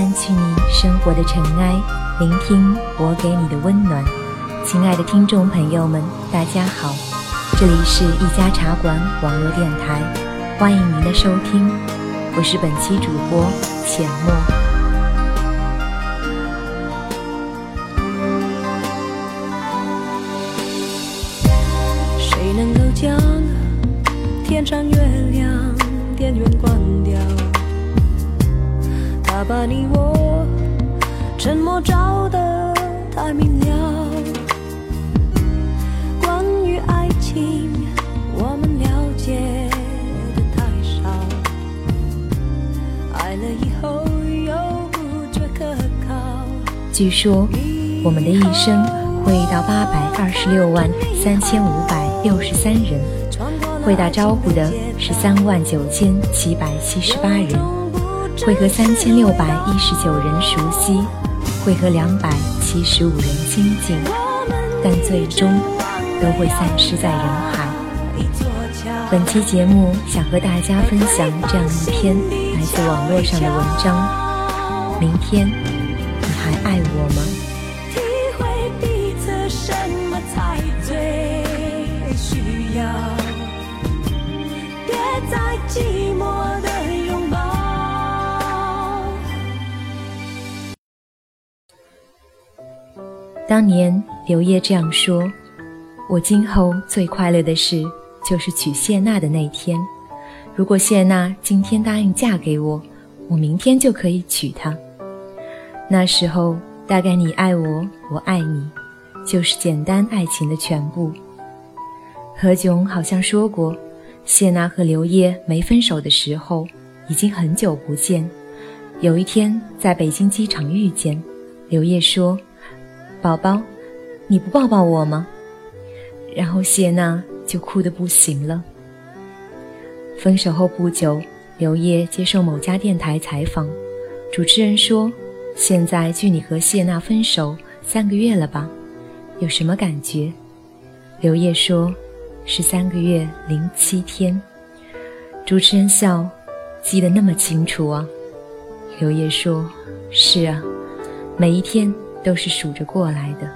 掸去你生活的尘埃，聆听我给你的温暖。亲爱的听众朋友们，大家好，这里是一家茶馆网络电台，欢迎您的收听，我是本期主播浅墨。谁能够将天上月亮电源关掉？他把你我沉默照得太明了。关于爱情，我们了解的太少。爱了以后又不觉可靠。据说我们的一生会遇到八百二十六万三千五百六十三人，会打招呼的是三万九千七百七十八人，会和三千六百一十九人熟悉，会和两百七十五人亲近，但最终都会散失在人海。本期节目想和大家分享这样一篇来自网络上的文章：明天你还爱我吗？当年刘烨这样说：“我今后最快乐的事，就是娶谢娜的那天。如果谢娜今天答应嫁给我，我明天就可以娶她。那时候，大概你爱我，我爱你，就是简单爱情的全部。”何炅好像说过，谢娜和刘烨没分手的时候，已经很久不见。有一天在北京机场遇见，刘烨说。宝宝，你不抱抱我吗？然后谢娜就哭得不行了。分手后不久，刘烨接受某家电台采访，主持人说：“现在距你和谢娜分手三个月了吧？有什么感觉？”刘烨说：“是三个月零七天。”主持人笑：“记得那么清楚啊？”刘烨说：“是啊，每一天。”都是数着过来的。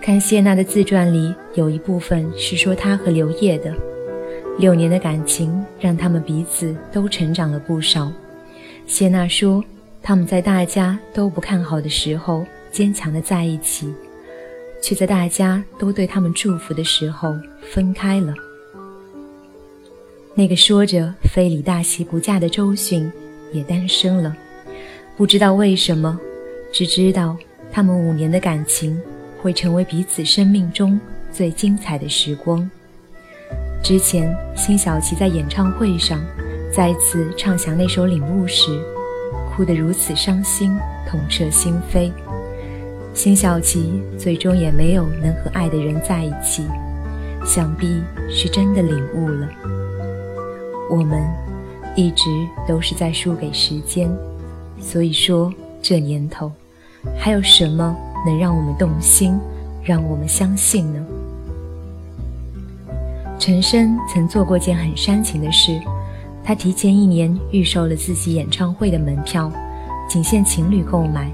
看谢娜的自传里，有一部分是说她和刘烨的六年的感情，让他们彼此都成长了不少。谢娜说，他们在大家都不看好的时候坚强的在一起，却在大家都对他们祝福的时候分开了。那个说着非李大喜不嫁的周迅也单身了，不知道为什么。只知道他们五年的感情会成为彼此生命中最精彩的时光。之前，辛晓琪在演唱会上再次唱响那首《领悟》时，哭得如此伤心，痛彻心扉。辛晓琪最终也没有能和爱的人在一起，想必是真的领悟了。我们一直都是在输给时间，所以说这年头。还有什么能让我们动心，让我们相信呢？陈升曾做过件很煽情的事，他提前一年预售了自己演唱会的门票，仅限情侣购买，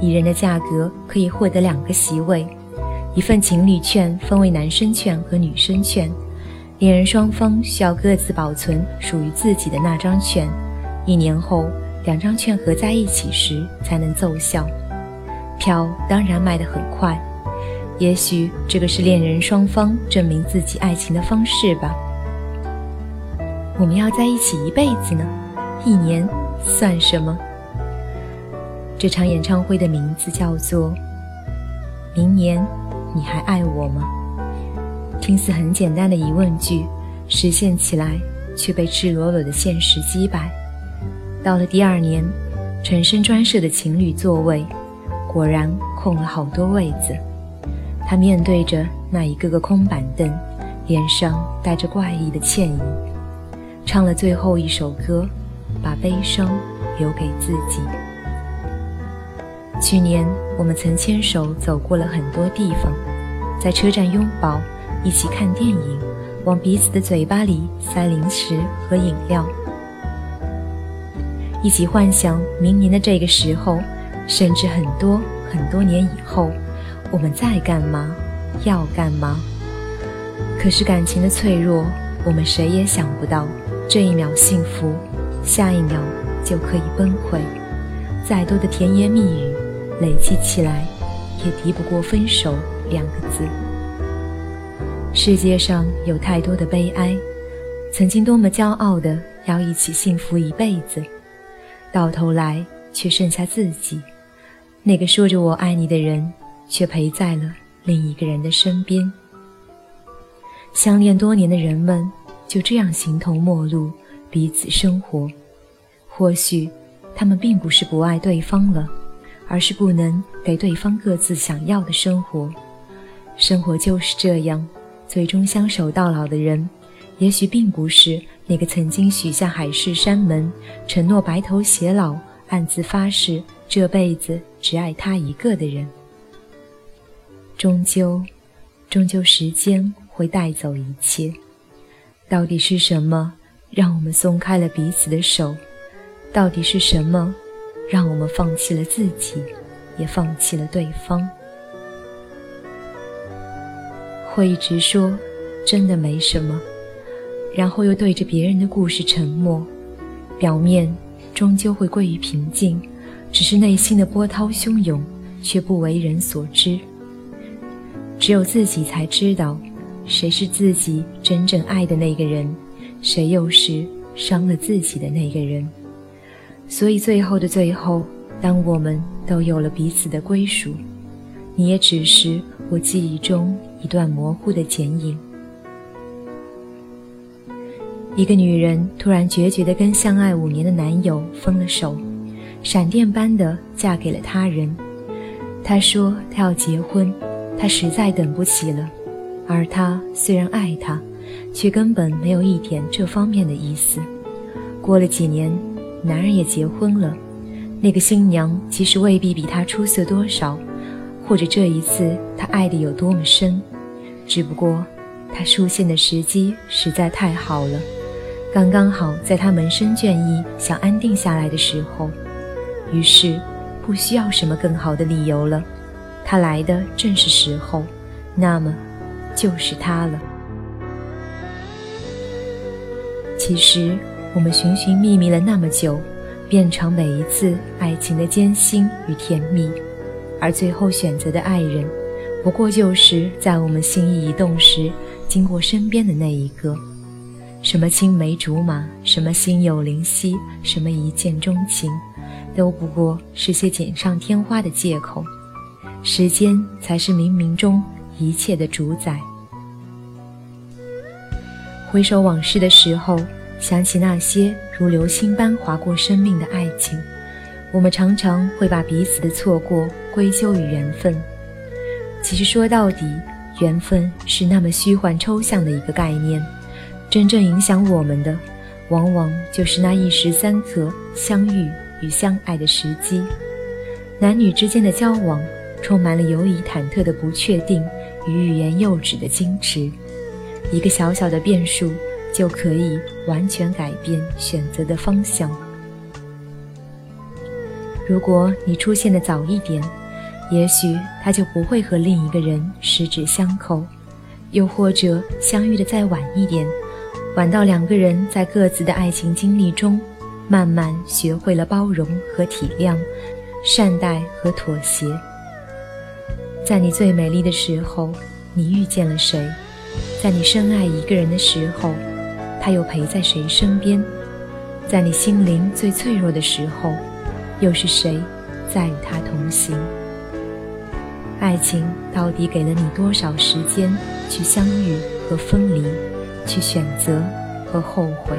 一人的价格可以获得两个席位，一份情侣券分为男生券和女生券，恋人双方需要各自保存属于自己的那张券，一年后两张券合在一起时才能奏效。票当然卖得很快，也许这个是恋人双方证明自己爱情的方式吧。我们要在一起一辈子呢，一年算什么？这场演唱会的名字叫做《明年你还爱我吗》，听似很简单的疑问句，实现起来却被赤裸裸的现实击败。到了第二年，陈升专设的情侣座位。果然空了好多位子，他面对着那一个个空板凳，脸上带着怪异的歉意，唱了最后一首歌，把悲伤留给自己。去年我们曾牵手走过了很多地方，在车站拥抱，一起看电影，往彼此的嘴巴里塞零食和饮料。一起幻想明年的这个时候，甚至很多很多年以后，我们在干嘛，要干嘛。可是感情的脆弱，我们谁也想不到，这一秒幸福，下一秒就可以崩溃。再多的甜言蜜语，累积起来，也敌不过分手两个字。世界上有太多的悲哀，曾经多么骄傲的要一起幸福一辈子，到头来却剩下自己，那个说着我爱你的人，却陪在了另一个人的身边。相恋多年的人们就这样形同陌路，彼此生活。或许他们并不是不爱对方了，而是不能给对方各自想要的生活。生活就是这样，最终相守到老的人，也许并不是那个曾经许下海誓山盟、承诺白头偕老、暗自发誓这辈子只爱他一个的人。终究，终究，时间。会带走一切。到底是什么让我们松开了彼此的手？到底是什么让我们放弃了自己，也放弃了对方？会一直说真的没什么，然后又对着别人的故事沉默。表面终究会归于平静，只是内心的波涛汹涌，却不为人所知。只有自己才知道。谁是自己真正爱的那个人？谁又是伤了自己的那个人？所以最后的最后，当我们都有了彼此的归属，你也只是我记忆中一段模糊的剪影。一个女人突然决绝地跟相爱五年的男友分了手，闪电般的嫁给了他人。她说她要结婚，他实在等不起了。而他虽然爱她，却根本没有一点这方面的意思。过了几年，男人也结婚了。那个新娘其实未必比他出色多少，或者这一次他爱的有多么深，只不过他出现的时机实在太好了，刚刚好在他门生倦意、想安定下来的时候。于是，不需要什么更好的理由了，他来的正是时候。那么。就是他了。其实，我们寻寻觅觅了那么久，变成每一次爱情的艰辛与甜蜜，而最后选择的爱人，不过就是在我们心意一动时经过身边的那一个。什么青梅竹马，什么心有灵犀，什么一见钟情，都不过是些锦上添花的借口。时间才是冥冥中。一切的主宰。回首往事的时候，想起那些如流星般划过生命的爱情，我们常常会把彼此的错过归咎于缘分。其实说到底，缘分是那么虚幻抽象的一个概念，真正影响我们的，往往就是那一时三刻相遇与相爱的时机。男女之间的交往，充满了犹疑忐忑的不确定。与欲言又止的矜持，一个小小的变数就可以完全改变选择的方向。如果你出现的早一点，也许他就不会和另一个人十指相扣；又或者相遇的再晚一点，晚到两个人在各自的爱情经历中，慢慢学会了包容和体谅，善待和妥协。在你最美丽的时候，你遇见了谁？在你深爱一个人的时候，他又陪在谁身边？在你心灵最脆弱的时候，又是谁在与他同行？爱情到底给了你多少时间去相遇和分离，去选择和后悔？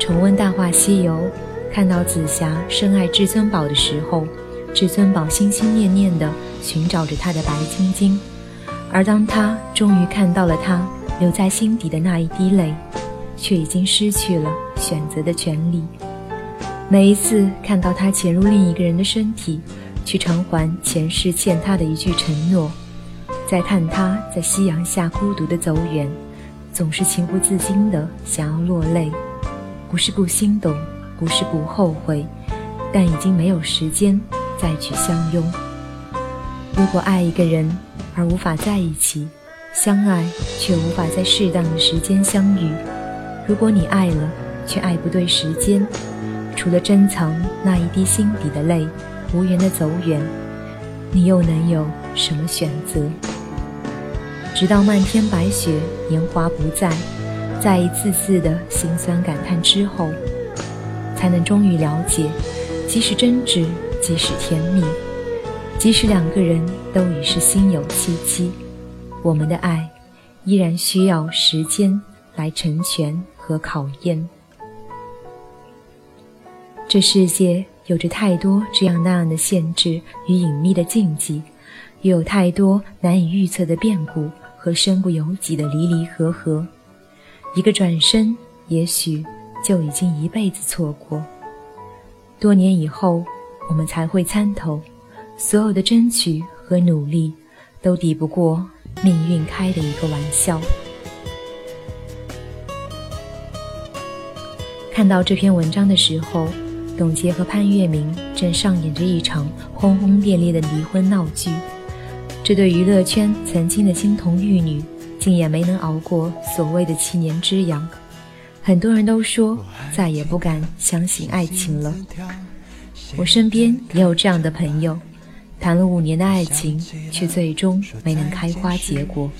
重温《大话西游》，看到紫霞深爱至尊宝的时候。至尊宝心心念念地寻找着他的白晶晶，而当他终于看到了他留在心底的那一滴泪，却已经失去了选择的权利。每一次看到他潜入另一个人的身体，去偿还前世欠他的一句承诺，再看他在夕阳下孤独的走远，总是情不自禁的想要落泪。不是不心动，不是不后悔，但已经没有时间再去相拥。如果爱一个人而无法在一起，相爱却无法在适当的时间相遇；如果你爱了，却爱不对时间，除了珍藏那一滴心底的泪，无缘的走远，你又能有什么选择？直到漫天白雪，年华不再，在一次次的心酸感叹之后，才能终于了解，即使真挚，即使甜蜜，即使两个人都已是心有戚戚，我们的爱依然需要时间来成全和考验。这世界有着太多这样那样的限制与隐秘的禁忌，又有太多难以预测的变故。和身不由己的离离合合，一个转身，也许就已经一辈子错过。多年以后，我们才会参透，所有的争取和努力，都抵不过命运开的一个玩笑。看到这篇文章的时候，董洁和潘粤明正上演着一场轰轰烈烈的离婚闹剧。这对娱乐圈曾经的金童玉女，竟也没能熬过所谓的七年之痒。很多人都说再也不敢相信爱情了。我身边也有这样的朋友，谈了五年的爱情，却最终没能开花结果。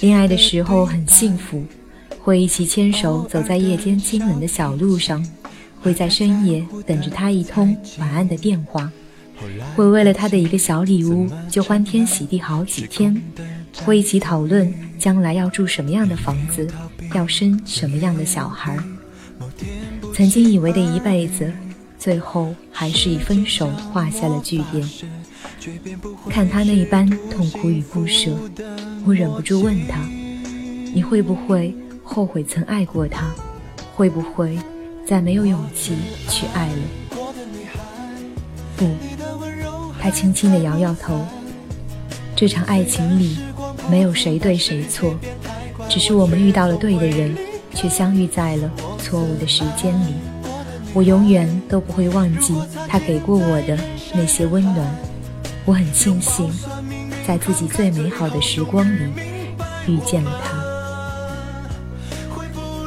恋爱的时候很幸福，会一起牵手走在夜间清冷的小路上，会在深夜等着他一通晚安的电话。会为了他的一个小礼物就欢天喜地好几天，会一起讨论将来要住什么样的房子，要生什么样的小孩。曾经以为的一辈子，最后还是以分手画下了句点。看他那般痛苦与不舍，我忍不住问他：你会不会后悔曾爱过他？会不会再没有勇气去爱了？不。他轻轻地摇摇头。这场爱情里，没有谁对谁错，只是我们遇到了对的人，却相遇在了错误的时间里。我永远都不会忘记他给过我的那些温暖。我很庆幸，在自己最美好的时光里遇见了他。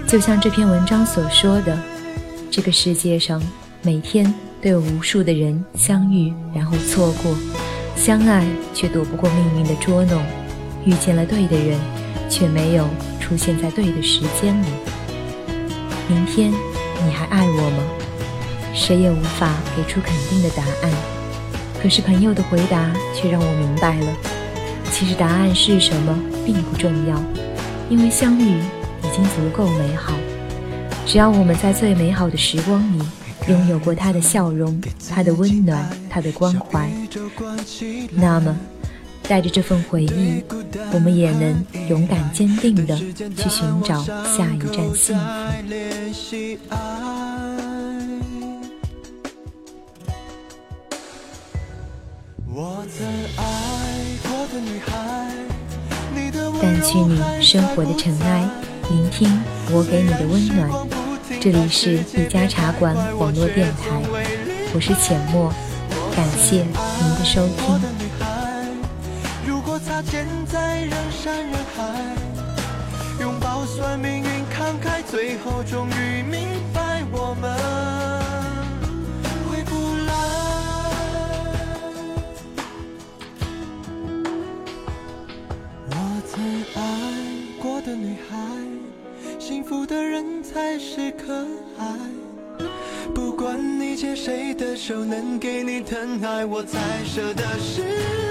就像这篇文章所说的，这个世界上每天。都有无数的人相遇，然后错过；相爱却躲不过命运的捉弄；遇见了对的人，却没有出现在对的时间里。明天你还爱我吗？谁也无法给出肯定的答案。可是朋友的回答却让我明白了：其实答案是什么并不重要，因为相遇已经足够美好。只要我们在最美好的时光里。拥有过他的笑容，他的温暖，他的关怀，那么，带着这份回忆，我们也能勇敢坚定地去寻找下一站幸福。掸去你生活的尘埃，聆听我给你的温暖。这里是一家茶馆网络电台，我是浅墨，感谢您的收听。最后终于明白我们回不来。我曾爱过的女孩。幸福的人才是可爱。不管你牵谁的手，能给你疼爱，我才舍得释